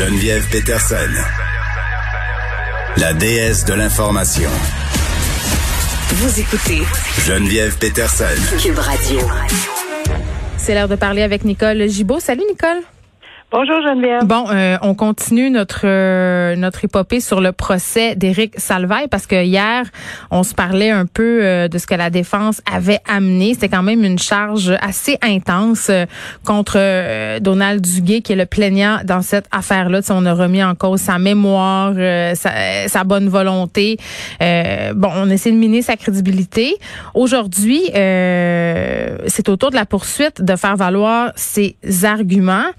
Geneviève Peterson, la déesse de l'information. Vous écoutez Geneviève Peterson. Cube Radio. C'est l'heure de parler avec Nicole Gibaud. Salut Nicole. Bonjour Geneviève. Bon, euh, on continue notre euh, notre épopée sur le procès d'Éric Salvaille parce que hier, on se parlait un peu euh, de ce que la défense avait amené. C'était quand même une charge assez intense contre Donald Duguay, qui est le plaignant dans cette affaire-là. on a remis en cause sa mémoire, sa, sa, bonne volonté. bon, on essaie de miner sa crédibilité. Aujourd'hui, c'est au tour de la poursuite de faire valoir ses arguments.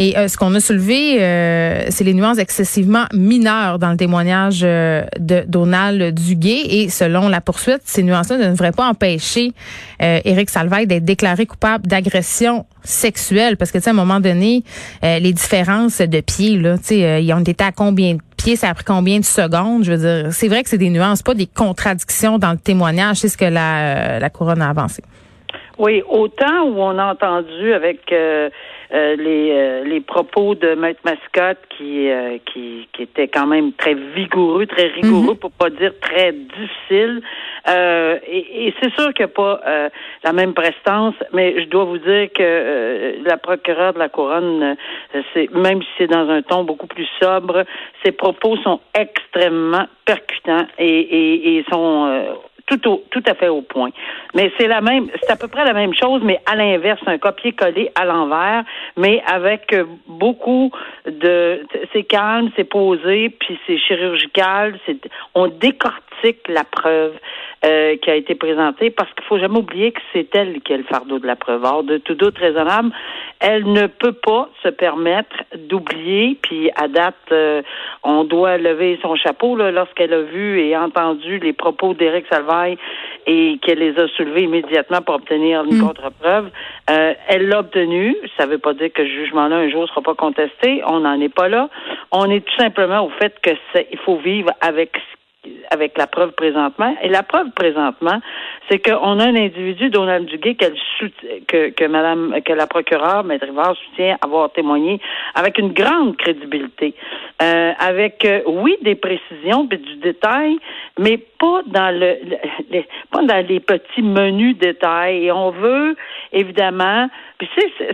Et euh, ce qu'on a soulevé, euh, c'est les nuances excessivement mineures dans le témoignage euh, de Donald Duguay. Et selon la poursuite, ces nuances-là ne devraient pas empêcher Éric Salvaille d'être déclaré coupable d'agression sexuelle. Parce que, tu sais, à un moment donné, les différences de pieds, là, tu sais, ils ont été à combien de pieds, ça a pris combien de secondes? Je veux dire, c'est vrai que c'est des nuances, pas des contradictions dans le témoignage. C'est ce que la, la couronne a avancé. Oui, autant où on a entendu avec euh, les, euh, les propos de Maître Mascotte qui, euh, qui, qui étaient quand même très vigoureux, très rigoureux, mhm. pour pas dire très difficile. et, et c'est sûr qu'il n'y a pas la même prestance, mais je dois vous dire que la procureure de la couronne, c'est même si c'est dans un ton beaucoup plus sobre, ses propos sont extrêmement percutants et, et, et sont tout, tout à fait au point. Mais c'est la même, c'est à peu près la même chose, mais à l'inverse, un copier-coller à l'envers, mais avec euh, beaucoup de, c'est calme, c'est posé, puis c'est chirurgical, c'est, on décortique la preuve. Euh, qui a été présentée parce qu'il faut jamais oublier que c'est elle qui a le fardeau de la preuve. Or, de tout doute raisonnable, elle ne peut pas se permettre d'oublier, puis à date, euh, on doit lever son chapeau là, lorsqu'elle a vu et entendu les propos d'Éric Et qu'elle les a soulevés immédiatement pour obtenir une mm. contre-preuve. Euh, elle l'a obtenu. Ça ne veut pas dire que ce jugement-là, un jour, ne sera pas contesté. On n'en est pas là. On est tout simplement au fait que il faut vivre avec ce avec la preuve présentement. Et la preuve présentement, c'est qu'on a un individu, Donald Duguay, que, que Madame, que la procureure, Maître Rivard, soutient avoir témoigné avec une grande crédibilité, euh, avec euh, oui des précisions, mais du détail, mais pas dans le, pas dans les petits menus détails. Et on veut évidemment, puis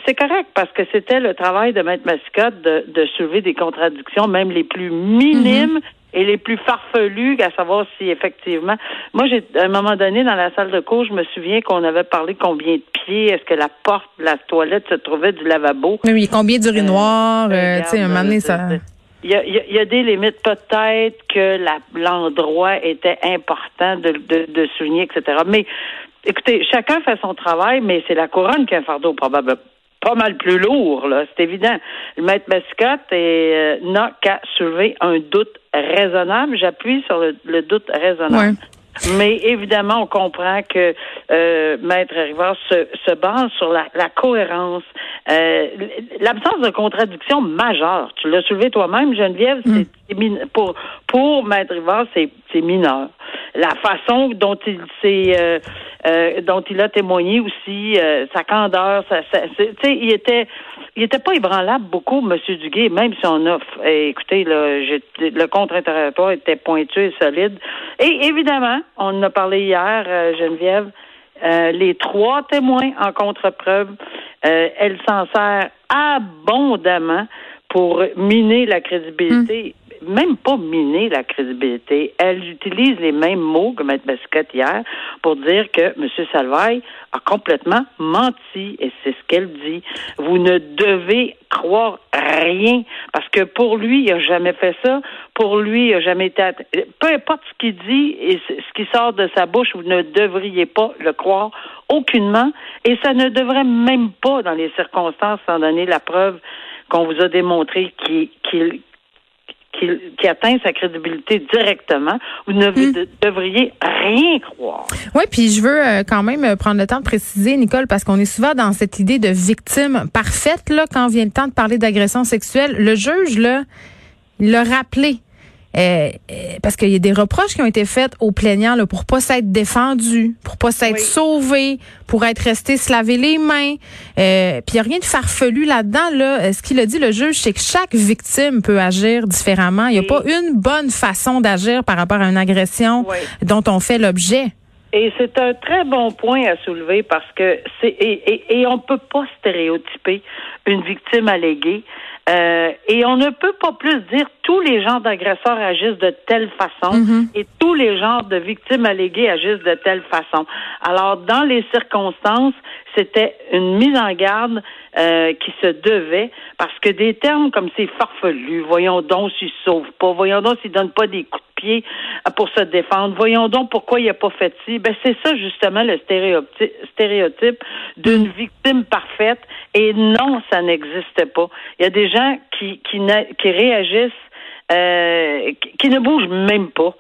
c'est correct parce que c'était le travail de Maître Mascotte de, de soulever des contradictions, même les plus minimes. Mm-hmm et les plus farfelus, à savoir si effectivement. Moi, j'ai à un moment donné dans la salle de cours, je me souviens qu'on avait parlé combien de pieds, est-ce que la porte de la toilette se trouvait du lavabo? Oui, combien d'urinoirs, euh, euh, tu sais, un moment donné, ça. Il y, a, il y, a, des limites. Peut-être que l'endroit était important de, de, de souligner, etc. Mais écoutez, chacun fait son travail, mais c'est la couronne qui a un fardeau probablement pas mal plus lourd, là, c'est évident. Le maître Mascotte euh, n'a qu'à soulever un doute raisonnable. J'appuie sur le, doute raisonnable. Mais évidemment, on comprend que euh, Maître Rivard se, se, base sur la, la cohérence, euh, l'absence de contradiction majeure. Tu l'as soulevé toi-même, Geneviève. Mm. C'est pour pour Maître Rivard, c'est mineur. La façon dont il s'est euh, euh, dont il a témoigné aussi, euh, sa candeur, sa, sa tu sais, il était il était pas ébranlable beaucoup, M. Duguay, même si on a, eh, écoutez, là, le contre-interrogatoire était pointu et solide. Et évidemment, on en a parlé hier, euh, Geneviève, les trois témoins en contre-preuve, euh, elle s'en sert abondamment pour miner la crédibilité même pas miner la crédibilité. Elle utilise les mêmes mots que Mme Bascotte hier pour dire que M. Salvaille a complètement menti et c'est ce qu'elle dit. Vous ne devez croire rien parce que pour lui, il n'a jamais fait ça. Pour lui, il n'a jamais été. Peu importe ce qu'il dit et ce qui sort de sa bouche, vous ne devriez pas le croire aucunement et ça ne devrait même pas, dans les circonstances, sans donner la preuve qu'on vous a démontré qu'il qui, qui, atteint sa crédibilité directement, vous ne mm. devriez rien croire. Oui, puis je veux euh, quand même euh, prendre le temps de préciser, Nicole, parce qu'on est souvent dans cette idée de victime parfaite, là, quand vient le temps de parler d'agression sexuelle. Le juge, là, il l'a rappelé euh, euh, parce qu'il y a des reproches qui ont été faits aux plaignants là, pour pas s'être défendus, pour pas s'être sauvés, pour être restés se laver les mains. Euh, Puis il n'y a rien de farfelu là-dedans. Là. Euh, ce qu'il a dit le juge, c'est que chaque victime peut agir différemment. Il n'y a pas une bonne façon d'agir par rapport à une agression dont on fait l'objet. Et c'est un très bon point à soulever parce que c'est et, et, et on peut pas stéréotyper une victime alléguée. Euh, et on ne peut pas plus dire tous les genres d'agresseurs agissent de telle façon mm-hmm. et tous les genres de victimes alléguées agissent de telle façon. Alors, dans les circonstances, c'était une mise en garde euh, qui se devait parce que des termes comme c'est farfelu, voyons donc s'il sauve pas, voyons donc s'il donne pas des coups de pour se défendre, voyons donc pourquoi il a pas fait ci. Ben c'est ça justement le stéréotype, d'une victime parfaite et non, ça n'existe pas. Il y a des gens qui réagissent, euh, qui, ne bougent même pas.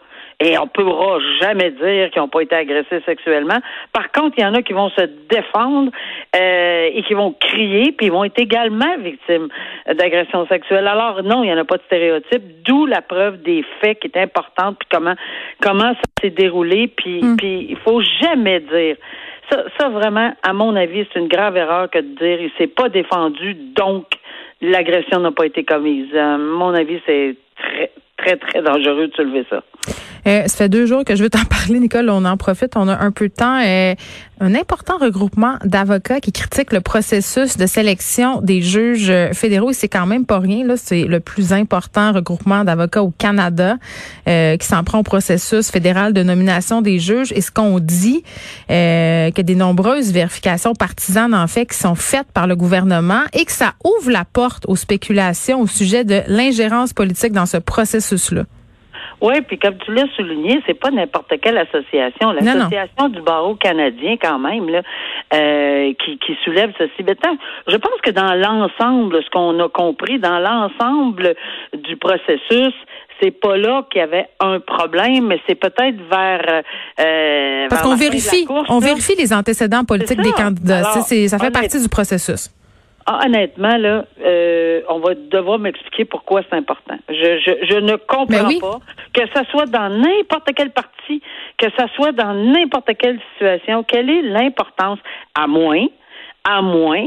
Et on ne pourra jamais dire qu'ils n'ont pas été agressés sexuellement. Par contre, il y en a qui vont se défendre euh, et qui vont crier, puis ils vont être également victimes d'agressions sexuelles. Alors non, il n'y en a pas de stéréotype, d'où la preuve des faits qui est importante, puis comment comment ça s'est déroulé, puis mm. puis il faut jamais dire ça, ça vraiment, à mon avis, c'est une grave erreur que de dire il s'est pas défendu, donc l'agression n'a pas été commise. À mon avis, c'est très, très, très dangereux de soulever ça. Euh, ça fait deux jours que je veux t'en parler, Nicole. On en profite. On a un peu de temps. Euh, un important regroupement d'avocats qui critiquent le processus de sélection des juges fédéraux. Et c'est quand même pas rien. Là, c'est le plus important regroupement d'avocats au Canada euh, qui s'en prend au processus fédéral de nomination des juges. Et ce qu'on dit, euh, que des nombreuses vérifications partisanes en fait qui sont faites par le gouvernement et que ça ouvre la porte aux spéculations au sujet de l'ingérence politique dans ce processus-là. Oui, puis comme tu l'as souligné, c'est pas n'importe quelle association. L'association du barreau canadien, quand même, là, euh, qui, qui soulève ceci. Mais je pense que dans l'ensemble, ce qu'on a compris, dans l'ensemble du processus, c'est pas là qu'il y avait un problème, mais c'est peut-être vers euh, parce qu'on vérifie, on vérifie les antécédents politiques des candidats. ça, ça fait partie du processus. Ah, honnêtement, là, euh, on va devoir m'expliquer pourquoi c'est important. Je, je, je ne comprends ben pas que ça soit dans n'importe quel parti, que ça soit dans n'importe quelle situation. Quelle est l'importance, à moins, à moins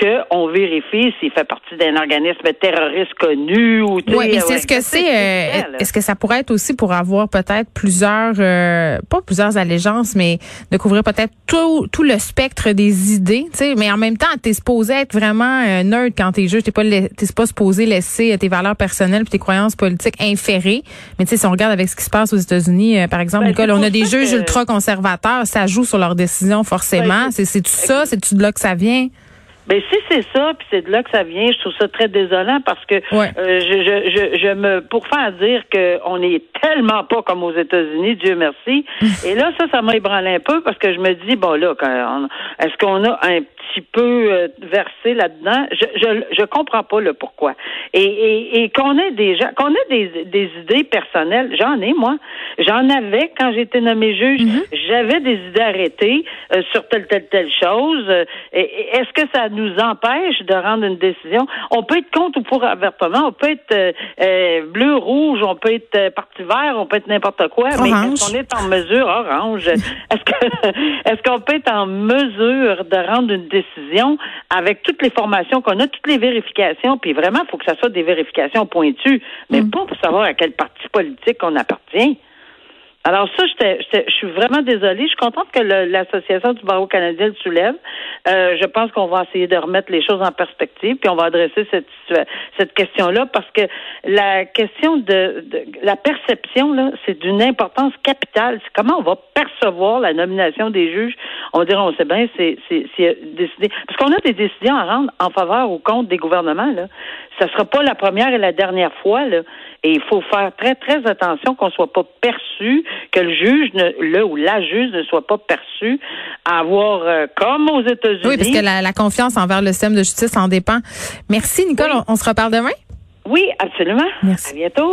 qu'on vérifie s'il fait partie d'un organisme terroriste connu ou Oui, mais c'est ce que c'est. Euh, est-ce que ça pourrait être aussi pour avoir peut-être plusieurs, euh, pas plusieurs allégeances, mais de couvrir peut-être tout, tout le spectre des idées, tu sais. Mais en même temps, t'es supposé être vraiment euh, neutre quand t'es juge. T'es pas, t'es pas supposé laisser tes valeurs personnelles et tes croyances politiques inférées. Mais tu sais, si on regarde avec ce qui se passe aux États-Unis, par exemple, ben, Nicole, on a des juges ultra conservateurs, ça joue sur leurs décisions forcément. Ben, c'est, c'est tout ça, c'est tout de là que ça vient? Ben si c'est ça, puis c'est de là que ça vient, je trouve ça très désolant parce que euh, je, je, je, me pour faire dire qu'on est tellement pas comme aux États-Unis, Dieu merci. Et là, ça, ça m'a ébranlé un peu parce que je me dis bon là, est-ce qu'on a un petit peu euh, versé là-dedans? Je, je je comprends pas le pourquoi. Et et, et qu'on ait des gens, qu'on ait des, des idées personnelles, j'en ai moi, j'en avais quand j'étais nommé juge, mm-hmm. j'avais des idées arrêtées euh, sur telle telle telle chose. Est-ce que ça nous empêche de rendre une décision. On peut être contre ou pour avertement, on peut être euh, euh, bleu, rouge, on peut être euh, parti vert, on peut être n'importe quoi, mais est-ce qu'on est en mesure, orange, est-ce que est-ce qu'on peut être en mesure de rendre une décision avec toutes les formations qu'on a, toutes les vérifications, puis vraiment, il faut que ça soit des vérifications pointues, mais mm. pas pour savoir à quel parti politique on appartient. Alors ça, je suis vraiment désolée. Je suis contente que l'Association du barreau canadien le soulève. Euh, je pense qu'on va essayer de remettre les choses en perspective, puis on va adresser cette cette question-là parce que la question de, la perception là, c'est d'une importance capitale. C'est comment on va percevoir la nomination des juges. On dire, on sait bien, c'est décidé parce qu'on a des décisions à rendre en faveur ou contre des gouvernements là. Ça sera pas la première et la dernière fois là. Et il faut faire très, très attention qu'on soit pas perçu que le juge, ne, le ou la juge ne soit pas perçu à avoir, euh, comme aux États-Unis. Oui, parce que la, la, confiance envers le système de justice en dépend. Merci, Nicole. Oui. On, on se reparle demain? Oui, absolument. Merci. À bientôt.